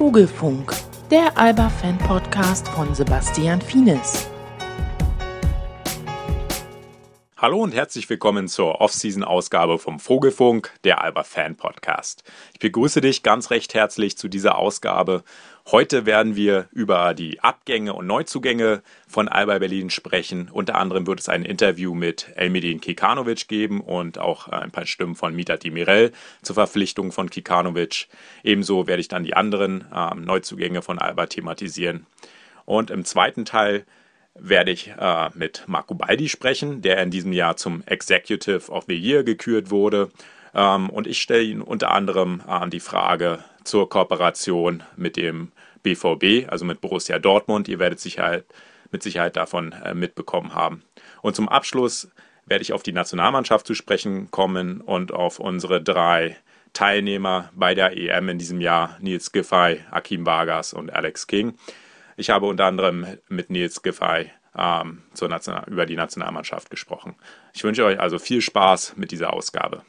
Vogelfunk, der Alba-Fan-Podcast von Sebastian Fienes. Hallo und herzlich willkommen zur Off-Season-Ausgabe vom Vogelfunk, der Alba Fan Podcast. Ich begrüße dich ganz recht herzlich zu dieser Ausgabe. Heute werden wir über die Abgänge und Neuzugänge von Alba Berlin sprechen. Unter anderem wird es ein Interview mit Elmedin Kikanovic geben und auch ein paar Stimmen von Mita Dimirel zur Verpflichtung von Kikanovic. Ebenso werde ich dann die anderen äh, Neuzugänge von Alba thematisieren. Und im zweiten Teil werde ich äh, mit Marco Baldi sprechen, der in diesem Jahr zum Executive of the Year gekürt wurde. Ähm, und ich stelle Ihnen unter anderem äh, die Frage zur Kooperation mit dem BVB, also mit Borussia Dortmund. Ihr werdet Sicherheit, mit Sicherheit davon äh, mitbekommen haben. Und zum Abschluss werde ich auf die Nationalmannschaft zu sprechen kommen und auf unsere drei Teilnehmer bei der EM in diesem Jahr, Nils Giffey, Akim Vargas und Alex King. Ich habe unter anderem mit Nils Giffey ähm, über die Nationalmannschaft gesprochen. Ich wünsche euch also viel Spaß mit dieser Ausgabe.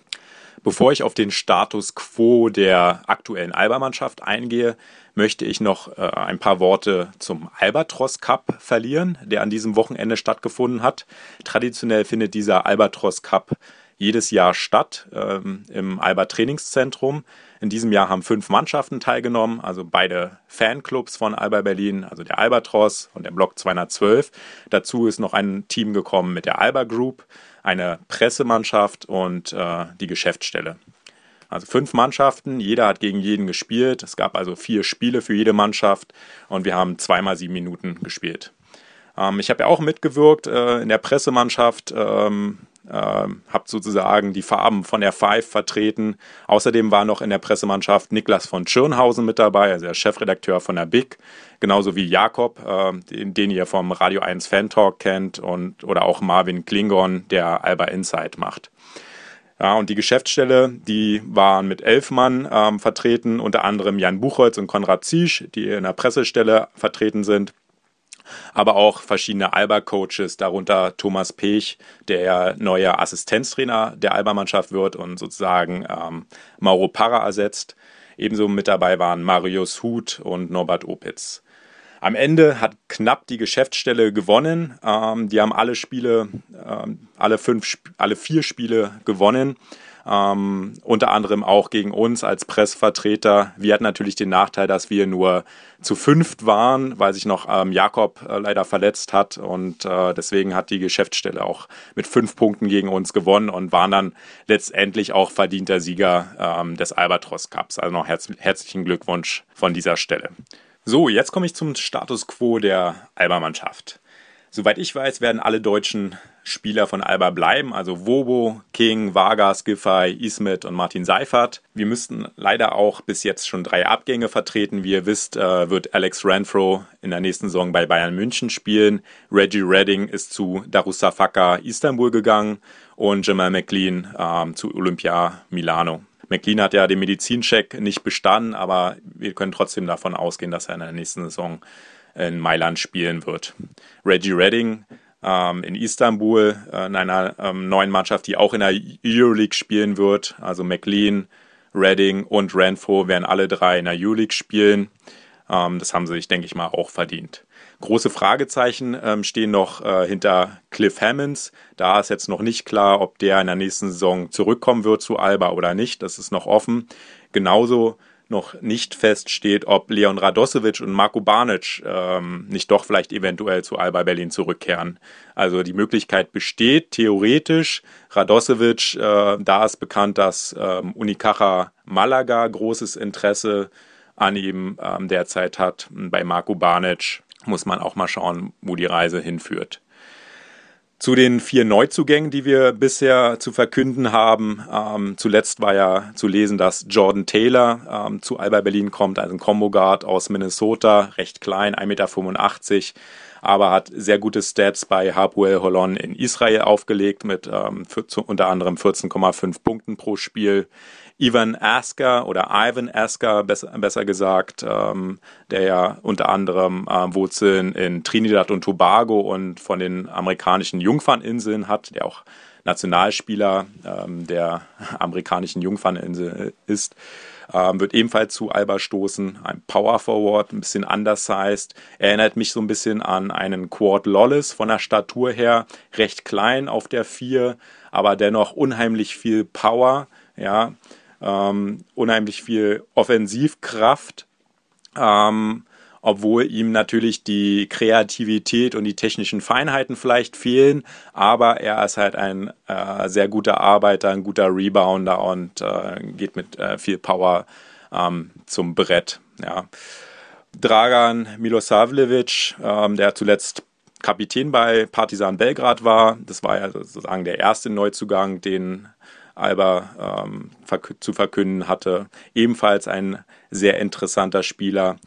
Bevor ich auf den Status quo der aktuellen Alba-Mannschaft eingehe, möchte ich noch äh, ein paar Worte zum Albatros Cup verlieren, der an diesem Wochenende stattgefunden hat. Traditionell findet dieser Albatros Cup jedes Jahr statt ähm, im Alba Trainingszentrum. In diesem Jahr haben fünf Mannschaften teilgenommen, also beide Fanclubs von Alba Berlin, also der Albatros und der Block 212. Dazu ist noch ein Team gekommen mit der Alba Group, eine Pressemannschaft und äh, die Geschäftsstelle. Also fünf Mannschaften, jeder hat gegen jeden gespielt. Es gab also vier Spiele für jede Mannschaft und wir haben zweimal sieben Minuten gespielt. Ähm, ich habe ja auch mitgewirkt äh, in der Pressemannschaft. Ähm, äh, habe sozusagen die Farben von der Five vertreten. Außerdem war noch in der Pressemannschaft Niklas von Schirnhausen mit dabei, also der Chefredakteur von der BIC, genauso wie Jakob, äh, den, den, ihr vom Radio 1 Fan Talk kennt, und, oder auch Marvin Klingon, der Alba Insight macht. Ja, und die Geschäftsstelle, die waren mit elf Mann ähm, vertreten, unter anderem Jan Buchholz und Konrad Ziesch, die in der Pressestelle vertreten sind aber auch verschiedene Alba-Coaches, darunter Thomas Pech, der neuer Assistenztrainer der Alba-Mannschaft wird und sozusagen ähm, Mauro Parra ersetzt. Ebenso mit dabei waren Marius Huth und Norbert Opitz. Am Ende hat knapp die Geschäftsstelle gewonnen. Ähm, die haben alle Spiele, ähm, alle fünf, alle vier Spiele gewonnen. Ähm, unter anderem auch gegen uns als Pressvertreter. Wir hatten natürlich den Nachteil, dass wir nur zu fünft waren, weil sich noch ähm, Jakob äh, leider verletzt hat und äh, deswegen hat die Geschäftsstelle auch mit fünf Punkten gegen uns gewonnen und waren dann letztendlich auch verdienter Sieger ähm, des Albatros Cups. Also noch herz herzlichen Glückwunsch von dieser Stelle. So, jetzt komme ich zum Status quo der Alba-Mannschaft. Soweit ich weiß, werden alle deutschen Spieler von Alba bleiben, also Wobo, King, Vargas, Giffey, Ismet und Martin Seifert. Wir müssten leider auch bis jetzt schon drei Abgänge vertreten. Wie ihr wisst, äh, wird Alex Renfro in der nächsten Saison bei Bayern München spielen. Reggie Redding ist zu Darusafaka Istanbul gegangen und Jamal McLean ähm, zu Olympia Milano. McLean hat ja den Medizincheck nicht bestanden, aber wir können trotzdem davon ausgehen, dass er in der nächsten Saison in Mailand spielen wird. Reggie Redding ähm, in Istanbul, äh, in einer ähm, neuen Mannschaft, die auch in der Euroleague spielen wird. Also McLean, Redding und Renfro werden alle drei in der Euroleague spielen. Ähm, das haben sie sich, denke ich mal, auch verdient. Große Fragezeichen ähm, stehen noch äh, hinter Cliff Hammonds. Da ist jetzt noch nicht klar, ob der in der nächsten Saison zurückkommen wird zu Alba oder nicht. Das ist noch offen. Genauso noch nicht feststeht, ob Leon Radosevic und Marco Barnic ähm, nicht doch vielleicht eventuell zu Alba Berlin zurückkehren. Also die Möglichkeit besteht theoretisch. Radosevic, äh, da ist bekannt, dass ähm, Unicaja Malaga großes Interesse an ihm ähm, derzeit hat. Bei Marco Barnic muss man auch mal schauen, wo die Reise hinführt. Zu den vier Neuzugängen, die wir bisher zu verkünden haben. Ähm, zuletzt war ja zu lesen, dass Jordan Taylor ähm, zu Alba Berlin kommt, also ein Combo Guard aus Minnesota, recht klein, 1,85 Meter, aber hat sehr gute Stats bei Hapoel Holon in Israel aufgelegt mit ähm, unter anderem 14,5 Punkten pro Spiel. Ivan Asker oder Ivan Asker, besser, gesagt, ähm, der ja unter anderem äh, Wurzeln in Trinidad und Tobago und von den amerikanischen Jungferninseln hat, der auch Nationalspieler ähm, der amerikanischen Jungferninsel ist. Ähm, wird ebenfalls zu Alba stoßen. Ein Power Forward, ein bisschen undersized. Erinnert mich so ein bisschen an einen Quad Lollis von der Statur her. Recht klein auf der 4, aber dennoch unheimlich viel Power. Ja, ähm, unheimlich viel Offensivkraft. Ähm, obwohl ihm natürlich die Kreativität und die technischen Feinheiten vielleicht fehlen, aber er ist halt ein äh, sehr guter Arbeiter, ein guter Rebounder und äh, geht mit äh, viel Power ähm, zum Brett. Ja. Dragan Milosavljevic, ähm, der zuletzt Kapitän bei Partizan Belgrad war, das war ja sozusagen der erste Neuzugang, den Alba ähm, zu verkünden hatte. Ebenfalls ein sehr interessanter Spieler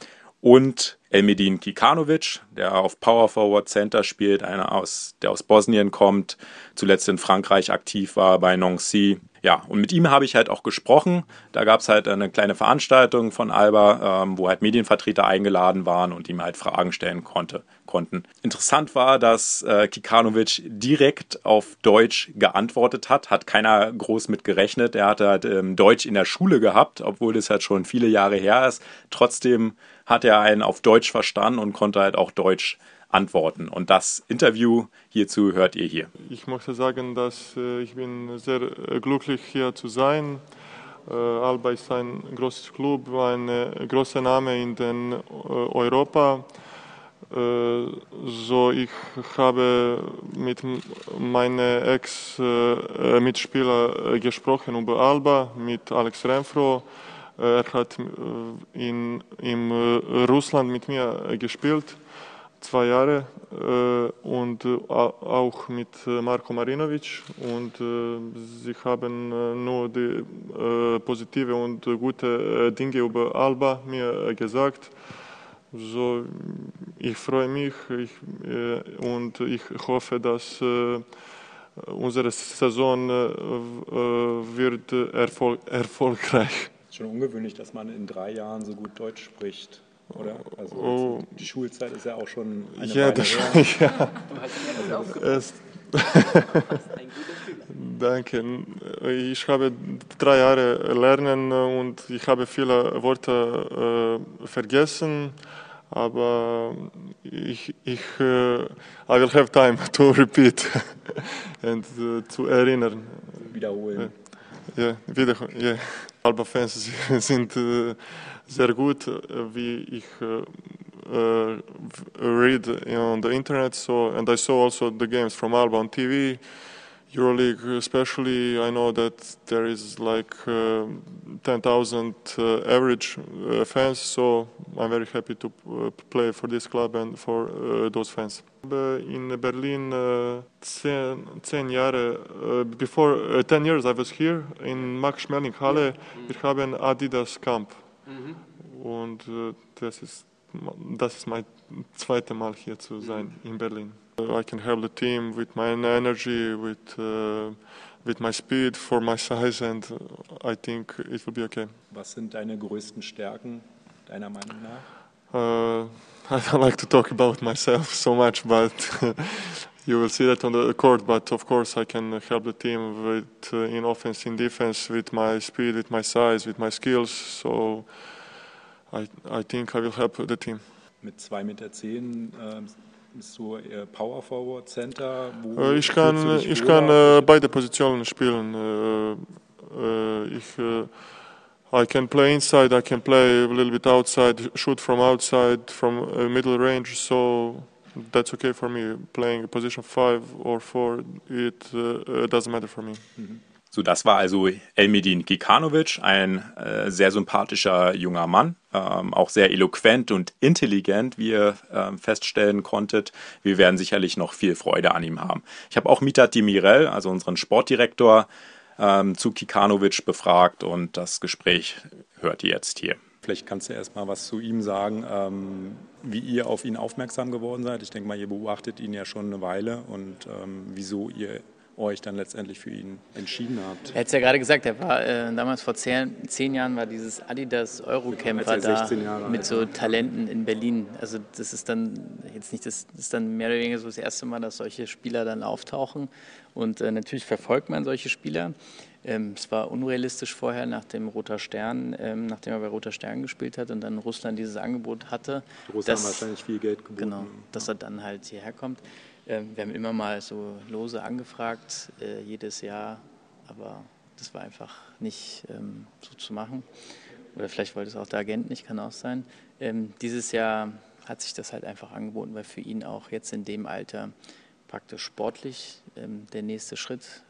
und Elmedin Kikanovic, der auf Power Forward Center spielt, einer aus, der aus Bosnien kommt, zuletzt in Frankreich aktiv war bei Nancy. Ja, und mit ihm habe ich halt auch gesprochen. Da gab es halt eine kleine Veranstaltung von Alba, ähm, wo halt Medienvertreter eingeladen waren und ihm halt Fragen stellen konnte, konnten. Interessant war, dass äh, Kikanovic direkt auf Deutsch geantwortet hat, hat keiner groß mit gerechnet. Er hatte halt ähm, Deutsch in der Schule gehabt, obwohl das halt schon viele Jahre her ist. Trotzdem hat er einen auf Deutsch verstanden und konnte halt auch Deutsch antworten. Und das Interview hierzu hört ihr hier. Ich möchte sagen, dass äh, ich bin sehr äh, glücklich hier zu sein. Äh, Alba ist ein großes Club, ein großer Name in den Europa. So ich habe mit meinen Ex-Mitspieler gesprochen über Alba, mit Alex Renfro er hat in, in Russland mit mir gespielt, zwei Jahre, und auch mit Marko Marinovic. Und sie haben nur die positive und gute Dinge über Alba mir gesagt. So, ich freue mich ich, und ich hoffe, dass unsere Saison wird erfol erfolgreich schon ungewöhnlich, dass man in drei Jahren so gut Deutsch spricht, oder? Also oh. die Schulzeit ist ja auch schon eine ja, Weile her. ja. Es, Danke. Ich habe drei Jahre lernen und ich habe viele Worte äh, vergessen, aber ich, ich uh, I will have time to repeat and uh, zu erinnern. Wiederholen. Ja, wieder, ja. Alba-Fans sind äh, sehr gut, äh, wie ich uh, read on the internet. So, and I saw also the games from Alba on TV. EuroLeague, especially, I know that there is like uh, 10,000 uh, average uh, fans, so I'm very happy to play for this club and for those fans. In Berlin, 10, 10 Jahre, before 10 years I was here in Max Schmeling Halle. Mhm. Wir haben Adidas Camp. Mhm. Und das ist, das ist mein zweites Mal hier zu sein mhm. in Berlin. I can help the team with my energy, with uh, with my speed, for my size, and I think it will be okay. Was sind deine größten Stärken deiner Meinung nach? Uh, I don't like to talk about myself so much, but you will see that on the court. But of course, I can help the team with uh, in offense, in defense, with my speed, with my size, with my skills. So I I think I will help the team. Mit 2,10 Meter zehn, äh, Bist du eher Power Forward, Center? Äh, ich kann, ich kann äh, beide Positionen spielen. Äh, äh ich, äh, I can play inside, I can play a little bit outside, shoot from outside, from middle range. So that's okay for me. Playing position five or four, it uh, doesn't matter for me. So, das war also Elmedin Kikanovic, ein äh, sehr sympathischer junger Mann, ähm, auch sehr eloquent und intelligent, wie ihr äh, feststellen konntet. Wir werden sicherlich noch viel Freude an ihm haben. Ich habe auch Mitat Demirel, also unseren Sportdirektor, ähm, zu Kikanovic befragt und das Gespräch hört ihr jetzt hier. Vielleicht kannst du erst mal was zu ihm sagen, ähm, wie ihr auf ihn aufmerksam geworden seid. Ich denke mal, ihr beobachtet ihn ja schon eine Weile und ähm, wieso ihr euch dann letztendlich für ihn entschieden habt. Er hat es ja gerade gesagt, er war äh, damals vor zehn, zehn, Jahren war dieses Adidas Eurocamper da mit so Talenten in Berlin. Also das ist dann jetzt nicht das, das ist dann mehr oder weniger so das erste Mal, dass solche Spieler dann auftauchen. Und äh, natürlich verfolgt man solche Spieler. Ähm, es war unrealistisch vorher nach dem Roter Stern, ähm, nachdem er bei Roter Stern gespielt hat und dann Russland dieses Angebot hatte. Die Russen dass, wahrscheinlich viel Geld geboten. Genau, dass er dann halt hierher kommt. Ähm, wir haben immer mal so lose angefragt, äh, jedes Jahr, aber das war einfach nicht ähm, so zu machen. Oder vielleicht wollte es auch der Agent nicht, kann auch sein. Ähm, dieses Jahr hat sich das halt einfach angeboten, weil für ihn auch jetzt in dem Alter praktisch sportlich der nächste Schritt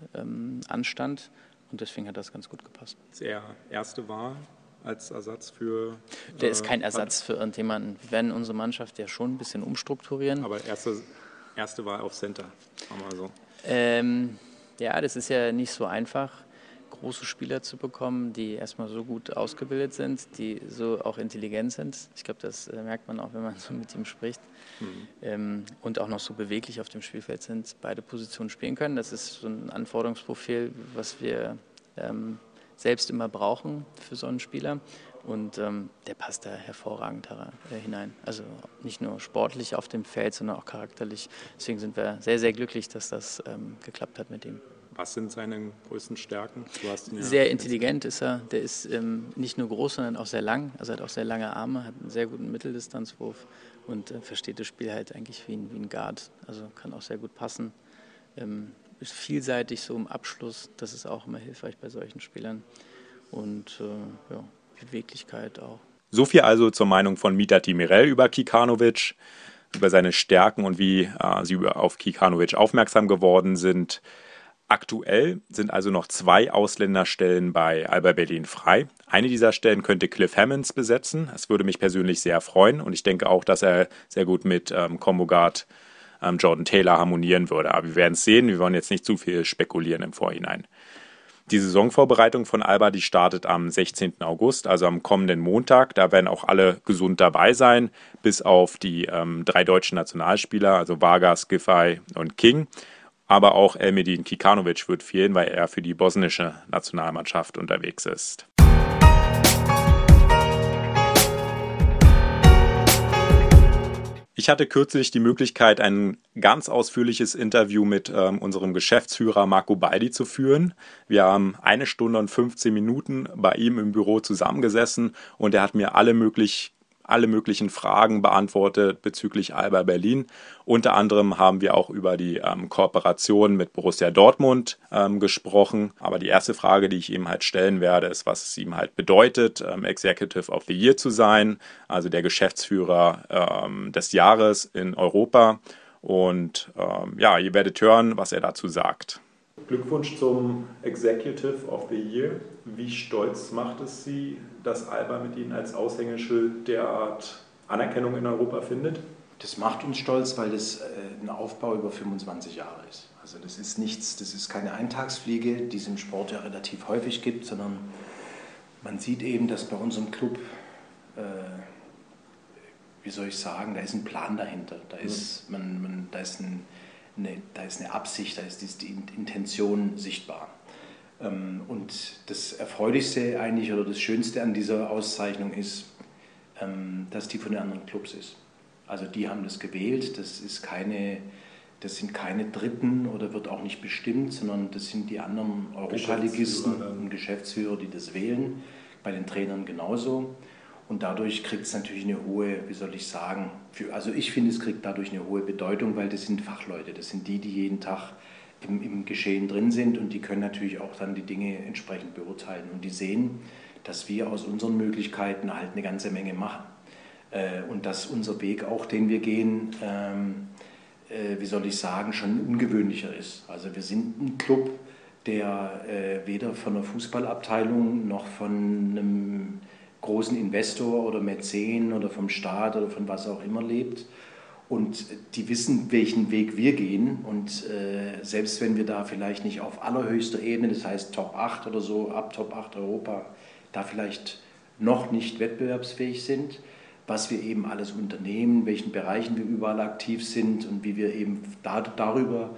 anstand und deswegen hat das ganz gut gepasst. Das er erste war als Ersatz für. Der äh, ist kein Ersatz für irgendjemanden. Wir werden unsere Mannschaft ja schon ein bisschen umstrukturieren. Aber erste, erste war auf Center, so. Ähm, ja, das ist ja nicht so einfach große Spieler zu bekommen, die erstmal so gut ausgebildet sind, die so auch intelligent sind. Ich glaube, das äh, merkt man auch, wenn man so mit ihm spricht. Mhm. Ähm, und auch noch so beweglich auf dem Spielfeld sind, beide Positionen spielen können. Das ist so ein Anforderungsprofil, was wir ähm, selbst immer brauchen für so einen Spieler. Und ähm, der passt da hervorragend äh, hinein. Also nicht nur sportlich auf dem Feld, sondern auch charakterlich. Deswegen sind wir sehr, sehr glücklich, dass das ähm, geklappt hat mit ihm. Was sind seine größten Stärken? Ja sehr intelligent ist er. Der ist ähm, nicht nur groß, sondern auch sehr lang. Also hat auch sehr lange Arme, hat einen sehr guten Mitteldistanzwurf und äh, versteht das Spiel halt eigentlich wie ein, wie ein Guard. Also kann auch sehr gut passen. Ähm, ist vielseitig so im Abschluss. Das ist auch immer hilfreich bei solchen Spielern. Und äh, ja, Beweglichkeit auch. So viel also zur Meinung von Mita Timirel über Kikanovic, über seine Stärken und wie äh, sie auf Kikanovic aufmerksam geworden sind. Aktuell sind also noch zwei Ausländerstellen bei Alba Berlin frei. Eine dieser Stellen könnte Cliff Hammonds besetzen. Das würde mich persönlich sehr freuen und ich denke auch, dass er sehr gut mit ähm, Combo Guard ähm, Jordan Taylor harmonieren würde. Aber wir werden es sehen. Wir wollen jetzt nicht zu viel spekulieren im Vorhinein. Die Saisonvorbereitung von Alba, die startet am 16. August, also am kommenden Montag. Da werden auch alle gesund dabei sein, bis auf die ähm, drei deutschen Nationalspieler, also Vargas, Giffey und King. Aber auch Elmedin Kikanovic wird fehlen, weil er für die bosnische Nationalmannschaft unterwegs ist. Ich hatte kürzlich die Möglichkeit, ein ganz ausführliches Interview mit ähm, unserem Geschäftsführer Marco Baldi zu führen. Wir haben eine Stunde und 15 Minuten bei ihm im Büro zusammengesessen und er hat mir alle möglich, alle möglichen Fragen beantwortet bezüglich Alba Berlin. Unter anderem haben wir auch über die ähm, Kooperation mit Borussia Dortmund ähm, gesprochen. Aber die erste Frage, die ich ihm halt stellen werde, ist, was es ihm halt bedeutet, ähm, Executive of the Year zu sein, also der Geschäftsführer ähm, des Jahres in Europa. Und ähm, ja, ihr werdet hören, was er dazu sagt. Glückwunsch zum Executive of the Year. Wie stolz macht es Sie, dass Alba mit Ihnen als Aushängeschild derart Anerkennung in Europa findet? Das macht uns stolz, weil das äh, ein Aufbau über 25 Jahre ist. Also das ist nichts, das ist keine Eintagsfliege, die es im Sport ja relativ häufig gibt, sondern man sieht eben, dass bei unserem Club, äh, wie soll ich sagen, da ist ein Plan dahinter. Da ist, man, man, da ist ein eine, da ist eine Absicht, da ist die Intention sichtbar. Ähm, und das Erfreulichste eigentlich oder das Schönste an dieser Auszeichnung ist, ähm, dass die von den anderen Clubs ist. Also die haben das gewählt, das, ist keine, das sind keine Dritten oder wird auch nicht bestimmt, sondern das sind die anderen Europaligisten und Geschäftsführer, die das wählen, bei den Trainern genauso. Und dadurch kriegt es natürlich eine hohe, wie soll ich sagen, für, also ich finde, es kriegt dadurch eine hohe Bedeutung, weil das sind Fachleute, das sind die, die jeden Tag im, im Geschehen drin sind und die können natürlich auch dann die Dinge entsprechend beurteilen. Und die sehen, dass wir aus unseren Möglichkeiten halt eine ganze Menge machen. Äh, und dass unser Weg, auch den wir gehen, ähm, äh, wie soll ich sagen, schon ungewöhnlicher ist. Also wir sind ein Club, der äh, weder von einer Fußballabteilung noch von einem großen Investor oder Mäzen oder vom Staat oder von was auch immer lebt. Und die wissen, welchen Weg wir gehen. Und äh, selbst wenn wir da vielleicht nicht auf allerhöchster Ebene, das heißt Top 8 oder so, ab Top 8 Europa, da vielleicht noch nicht wettbewerbsfähig sind, was wir eben alles unternehmen, welchen Bereichen wir überall aktiv sind und wie wir eben da, darüber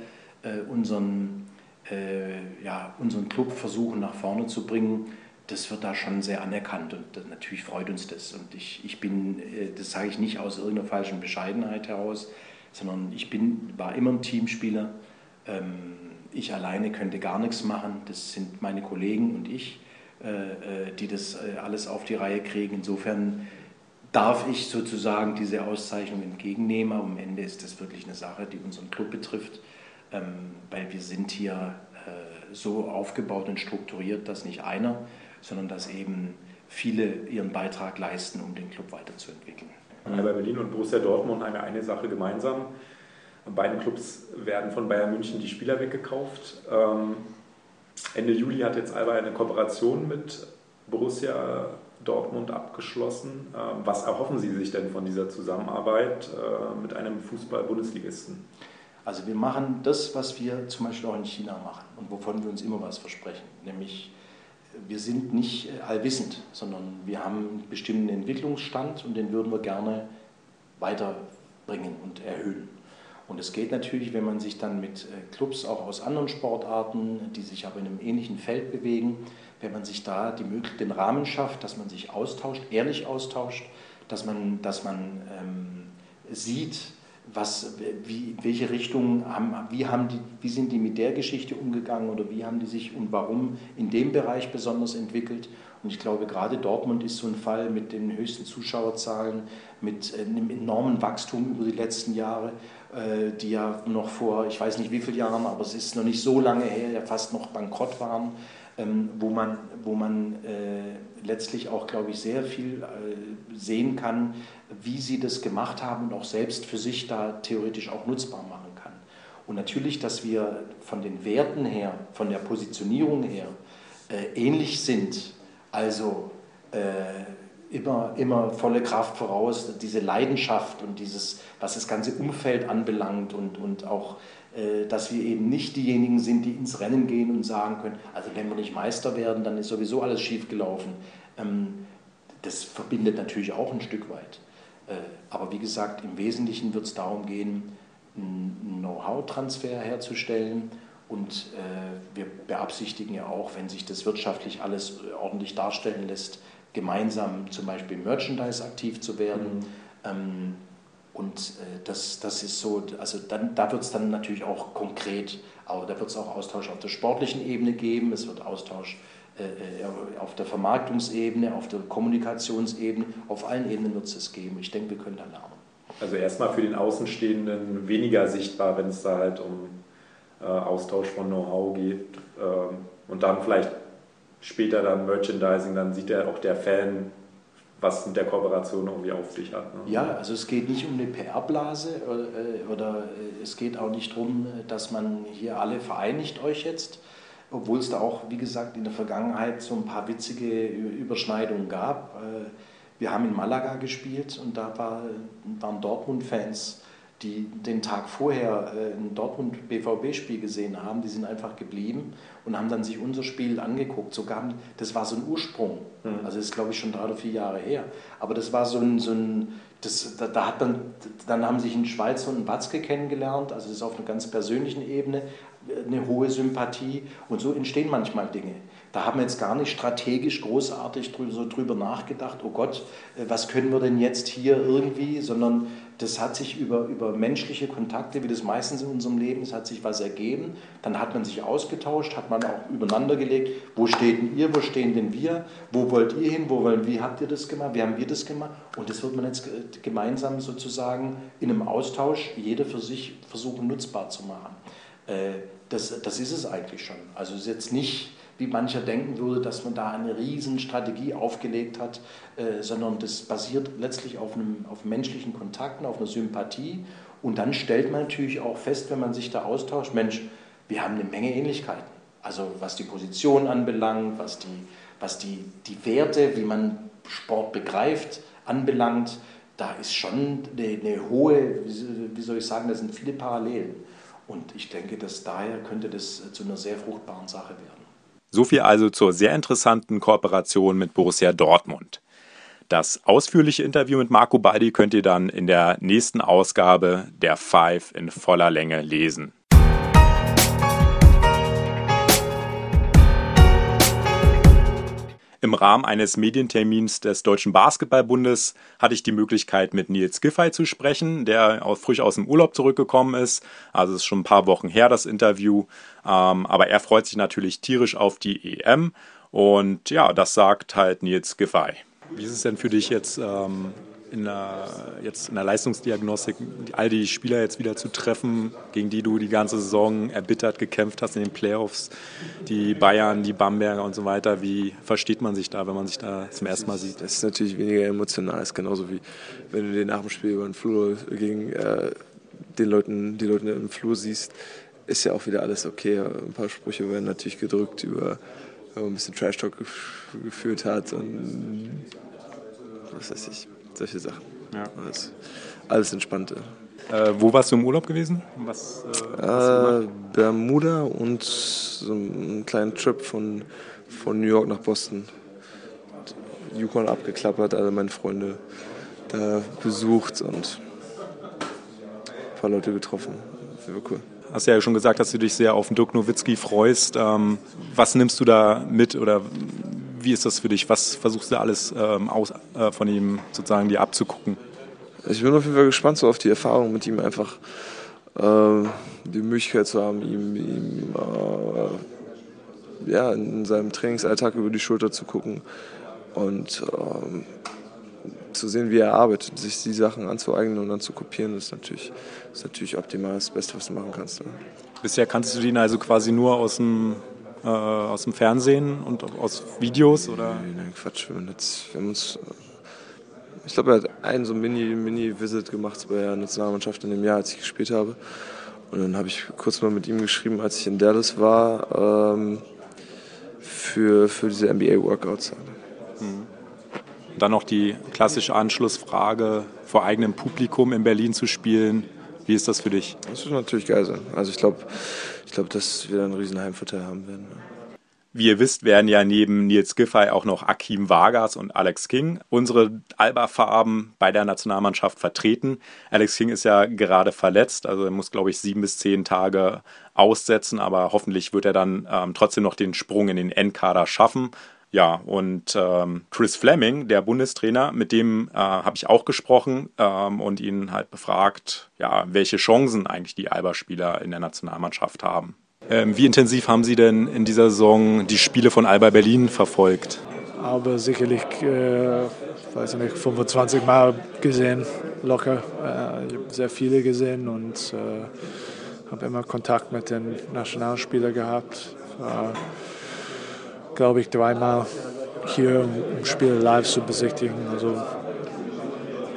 äh, unseren äh, ja, unseren Club versuchen nach vorne zu bringen, das wird da schon sehr anerkannt und natürlich freut uns das. Und ich, ich bin, äh, das sage ich nicht aus irgendeiner falschen Bescheidenheit heraus, sondern ich bin, war immer ein Teamspieler. Ähm, ich alleine könnte gar nichts machen. Das sind meine Kollegen und ich, äh, äh die das alles auf die Reihe kriegen. Insofern darf ich sozusagen diese Auszeichnung entgegennehmen. Am Ende ist das wirklich eine Sache, die unseren Club betrifft, ähm, weil wir sind hier so aufgebaut und strukturiert, dass nicht einer, sondern dass eben viele ihren Beitrag leisten, um den Club weiterzuentwickeln. Alba Berlin und Borussia Dortmund haben ja eine Sache gemeinsam. Beiden Clubs werden von Bayern München die Spieler weggekauft. Ähm, Ende Juli hat jetzt Alba eine Kooperation mit Borussia Dortmund abgeschlossen. Ähm, was erhoffen Sie sich denn von dieser Zusammenarbeit äh, mit einem Fußball-Bundesligisten? Also wir machen das, was wir zum Beispiel auch in China machen und wovon wir uns immer was versprechen, nämlich wir sind nicht allwissend, sondern wir haben einen bestimmten Entwicklungsstand und den würden wir gerne weiterbringen und erhöhen. Und es geht natürlich, wenn man sich dann mit äh, Clubs auch aus anderen Sportarten, die sich aber in einem ähnlichen Feld bewegen, wenn man sich da die den Rahmen schafft, dass man sich austauscht, ehrlich austauscht, dass man, dass man ähm, sieht, was, wie, welche Richtung haben, wie, haben die, wie sind die mit der Geschichte umgegangen oder wie haben die sich und warum in dem Bereich besonders entwickelt. Und ich glaube, gerade Dortmund ist so ein Fall mit den höchsten Zuschauerzahlen, mit äh, einem enormen Wachstum über die letzten Jahre, äh, die ja noch vor, ich weiß nicht wie viele Jahren, aber es ist noch nicht so lange her, ja fast noch bankrott waren. Ähm, wo man, wo man äh, letztlich auch, glaube ich, sehr viel äh, sehen kann, wie sie das gemacht haben und auch selbst für sich da theoretisch auch nutzbar machen kann. Und natürlich, dass wir von den Werten her, von der Positionierung her äh, ähnlich sind, also äh, immer, immer volle Kraft voraus, diese Leidenschaft und dieses, was das ganze Umfeld anbelangt und, und auch dass wir eben nicht diejenigen sind, die ins Rennen gehen und sagen können, also wenn wir nicht Meister werden, dann ist sowieso alles schief gelaufen. Ähm, das verbindet natürlich auch ein Stück weit. Äh, aber wie gesagt, im Wesentlichen wird es darum gehen, einen Know-how-Transfer herzustellen. Und äh, wir beabsichtigen ja auch, wenn sich das wirtschaftlich alles ordentlich darstellen lässt, gemeinsam zum Beispiel Merchandise aktiv zu werden. Mhm. Und äh, das, das ist so, also dann, da wird es dann natürlich auch konkret, aber da wird es auch Austausch auf der sportlichen Ebene geben, es wird Austausch äh, äh, auf der Vermarktungsebene, auf der Kommunikationsebene, auf allen Ebenen wird es es geben. Ich denke, wir können da lernen. Also erstmal für den Außenstehenden weniger sichtbar, wenn es da halt um äh, Austausch von Know-how geht ähm, und dann vielleicht später dann Merchandising, dann sieht ja auch der Fan, was mit der Kooperation irgendwie auf sich hat. Ne? Ja, also es geht nicht um eine PR-Blase oder, äh, oder, äh, es geht auch nicht darum, dass man hier alle vereinigt euch jetzt, obwohl es da auch, wie gesagt, in der Vergangenheit so ein paar witzige Überschneidungen gab. Äh, wir haben in Malaga gespielt und da war, waren Dortmund-Fans die den Tag vorher äh, ein Dortmund-BVB-Spiel gesehen haben, die sind einfach geblieben und haben dann sich unser Spiel angeguckt. Sogar, das war so ein Ursprung. Mhm. Also das ist, glaube ich, schon drei oder vier Jahre her. Aber das war so ein, so ein das, da, da, hat man, dann haben sich ein Schweizer und ein Watzke kennengelernt, also das ist auf einer ganz persönlichen Ebene eine hohe Sympathie und so entstehen manchmal Dinge. Da haben wir jetzt gar nicht strategisch großartig so drüber nachgedacht, oh Gott, äh, was können wir denn jetzt hier irgendwie, sondern das hat sich über, über menschliche Kontakte, wie das meistens in unserem Leben ist, hat sich was ergeben. Dann hat man sich ausgetauscht, hat man auch übereinander gelegt, wo steht denn ihr, wo stehen denn wir, wo wollt ihr hin, wo wollen, wie habt ihr das gemacht, wie haben wir das gemacht. Und das wird man jetzt gemeinsam sozusagen in einem Austausch, jeder für sich versuchen nutzbar zu machen. Äh, das, das ist es eigentlich schon. Also es ist jetzt nicht wie mancher denken würde, dass man da eine riesen Strategie aufgelegt hat, äh, sondern das basiert letztlich auf einem auf menschlichen Kontakten, auf einer Sympathie. Und dann stellt man natürlich auch fest, wenn man sich da austauscht, Mensch, wir haben eine Menge Ähnlichkeiten. Also was die Position anbelangt, was die, was die, die Werte, wie man Sport begreift, anbelangt, da ist schon eine, eine hohe, wie soll ich sagen, da sind viele Parallelen. Und ich denke, dass daher könnte das zu einer sehr fruchtbaren Sache werden. So viel also zur sehr interessanten Kooperation mit Borussia Dortmund. Das ausführliche Interview mit Marco Baldi könnt ihr dann in der nächsten Ausgabe der Five in voller Länge lesen. Im Rahmen eines Medientermins des Deutschen Basketballbundes hatte ich die Möglichkeit, mit Nils Giffey zu sprechen, der frisch aus dem Urlaub zurückgekommen ist. Also es ist schon ein paar Wochen her, das Interview. Ähm, aber er freut sich natürlich tierisch auf die EM. Und ja, das sagt halt Nils Giffey. Wie ist es denn für dich jetzt ähm, in der, jetzt in der Leistungsdiagnostik all die Spieler jetzt wieder zu treffen, gegen die du die ganze Saison erbittert gekämpft hast in den Playoffs, die Bayern, die Bamberger und so weiter. Wie versteht man sich da, wenn man sich da zum ersten Mal sieht? Das ist natürlich weniger emotional, das ist genauso wie wenn du den nach dem Spiel über den Flur gegen äh, den Leuten, die Leute im Flur siehst, ist ja auch wieder alles okay. Ein paar Sprüche werden natürlich gedrückt über ein bisschen Trash-Talk geführt hat und was weiß ich solche Sachen. Ja. Alles, alles entspannt. Äh, wo warst du im Urlaub gewesen? Was, äh, äh, Bermuda und so einen kleinen Trip von, von New York nach Boston. Yukon abgeklappert, alle meine Freunde da besucht und ein paar Leute getroffen. Das war cool. Hast ja schon gesagt, dass du dich sehr auf den Dirk Nowitzki freust. Ähm, was nimmst du da mit oder wie ist das für dich? Was versuchst du alles ähm, aus, äh, von ihm sozusagen dir abzugucken? Ich bin auf jeden Fall gespannt so auf die Erfahrung mit ihm einfach äh, die Möglichkeit zu haben, ihm, ihm äh, ja, in seinem Trainingsalltag über die Schulter zu gucken und ähm, zu sehen, wie er arbeitet, sich die Sachen anzueignen und dann zu kopieren, ist natürlich, ist natürlich optimal das Beste, was du machen kannst. Ja. Bisher kanntest du ihn also quasi nur aus dem äh, aus dem Fernsehen und aus Videos? Oder? Nein, nein Quatsch. Wir haben, jetzt, wir haben uns, ich glaube, er hat einen so Mini-Visit Mini gemacht bei der Nationalmannschaft in dem Jahr, als ich gespielt habe. Und dann habe ich kurz mal mit ihm geschrieben, als ich in Dallas war, ähm, für, für diese NBA-Workouts. Mhm. Dann noch die klassische Anschlussfrage, vor eigenem Publikum in Berlin zu spielen. Wie ist das für dich? Das wird natürlich geil sein. Also ich glaube, ich glaube, dass wir einen riesen Heimvorteil haben werden. Wie ihr wisst, werden ja neben Nils Giffey auch noch Akim Vargas und Alex King unsere Alba-Farben bei der Nationalmannschaft vertreten. Alex King ist ja gerade verletzt, also er muss, glaube ich, sieben bis zehn Tage aussetzen, aber hoffentlich wird er dann ähm, trotzdem noch den Sprung in den Endkader schaffen. Ja, und ähm, Chris Fleming, der Bundestrainer, mit dem äh, habe ich auch gesprochen ähm, und ihn halt befragt, ja, welche Chancen eigentlich die Alba-Spieler in der Nationalmannschaft haben. Ähm, wie intensiv haben Sie denn in dieser Saison die Spiele von Alba Berlin verfolgt? Aber sicherlich, äh, weiß ich nicht, 25 Mal gesehen, locker. Äh, ich habe sehr viele gesehen und äh, habe immer Kontakt mit den Nationalspielern gehabt. Äh, glaube ich, dreimal hier, um Spiele live zu besichtigen. Also,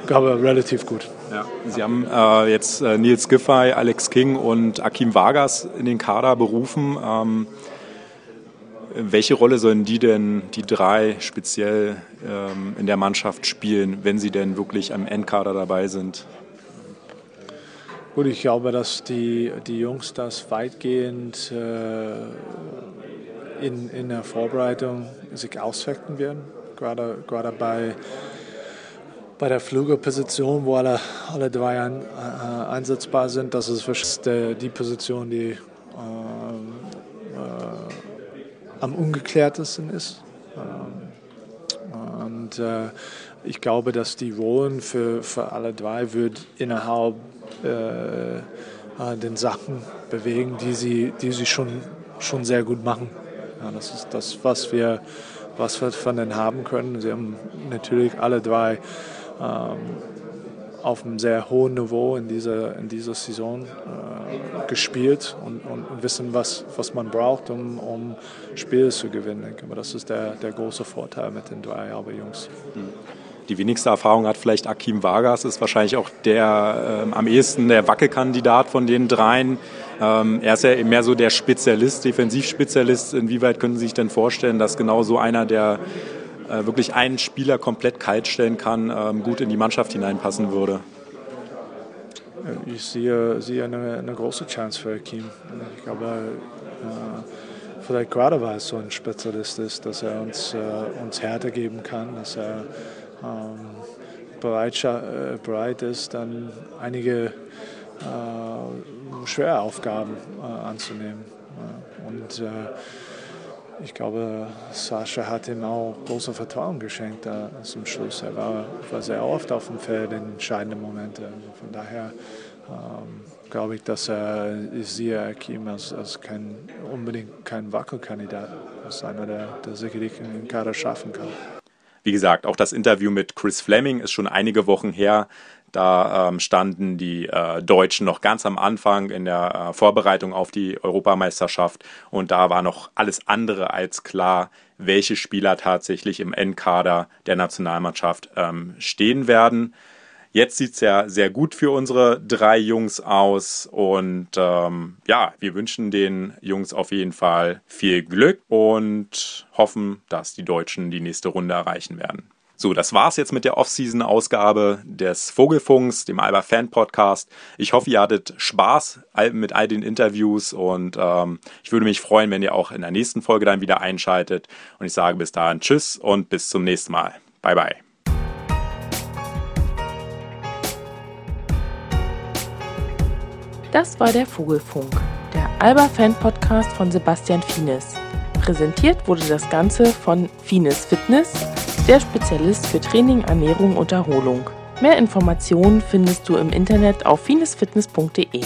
ich glaube, relativ gut. Ja. Sie haben äh, jetzt äh, Nils Giffey, Alex King und Akim Vargas in den Kader berufen. Ähm, welche Rolle sollen die denn, die drei speziell ähm, in der Mannschaft spielen, wenn sie denn wirklich am Endkader dabei sind? Gut, ich glaube, dass die, die Jungs das weitgehend äh, in, in der Vorbereitung sich ausfechten werden. Gerade, gerade bei, bei der Flügelposition, wo alle, alle drei ein, äh, einsetzbar sind, das ist die, Position, die äh, äh, am ungeklärtesten ist. Ähm, und äh, ich glaube, dass die Rollen für, für alle drei wird innerhalb äh, äh, den Sachen bewegen, die sie, die sie schon, schon sehr gut machen. Ja, das ist das, was wir, was wir von denen haben können. Sie haben natürlich alle drei ähm, auf einem sehr hohen Niveau in dieser, in dieser Saison äh, gespielt und, und, wissen, was, was man braucht, um, um Spiele zu gewinnen. Aber das ist der, der große Vorteil mit den drei Jungs. Mhm die wenigste Erfahrung hat vielleicht Akim Vargas, ist wahrscheinlich auch der äh, am ehesten der Wackelkandidat von den dreien. Ähm, er ist ja mehr so der Spezialist, Defensivspezialist. Inwieweit können Sie sich denn vorstellen, dass genau so einer, der äh, wirklich einen Spieler komplett kalt stellen kann, ähm, gut in die Mannschaft hineinpassen würde? Ich sehe, sehe eine, eine große Chance für Akim. Ich glaube, äh, vielleicht gerade weil er so ein Spezialist ist, dass er uns, äh, uns Härte geben kann, dass er ähm, bereit, äh, bereit ist, dann einige äh, schwere Aufgaben äh, anzunehmen. Und ich glaube, Sascha hat ihm auch großes Vertrauen geschenkt äh, zum Schluss. Er war, war, sehr oft auf dem Feld in entscheidenden Momenten. Also von daher ähm, glaube ich, dass er, ich sehe Akim als, als kein, unbedingt kein Wackelkandidat, als einer, der, der sicherlich einen Kader schaffen kann. Wie gesagt, auch das Interview mit Chris Fleming ist schon einige Wochen her. Da ähm, standen die äh, Deutschen noch ganz am Anfang in der äh, Vorbereitung auf die Europameisterschaft und da war noch alles andere als klar, welche Spieler tatsächlich im Endkader der Nationalmannschaft ähm, stehen werden. Jetzt sieht es ja sehr gut für unsere drei Jungs aus und ähm, ja, wir wünschen den Jungs auf jeden Fall viel Glück und hoffen, dass die Deutschen die nächste Runde erreichen werden. So, das war's jetzt mit der Off-Season-Ausgabe des Vogelfunks, dem Alba Fan Podcast. Ich hoffe, ihr hattet Spaß mit all den Interviews und ähm, ich würde mich freuen, wenn ihr auch in der nächsten Folge dann wieder einschaltet. Und ich sage bis dahin Tschüss und bis zum nächsten Mal. Bye bye. Das war der Vogelfunk, der Alba-Fan-Podcast von Sebastian Fienes. Präsentiert wurde das Ganze von Fienes Fitness, der Spezialist für Training, Ernährung und Erholung. Mehr Informationen findest du im Internet auf finesfitness.de.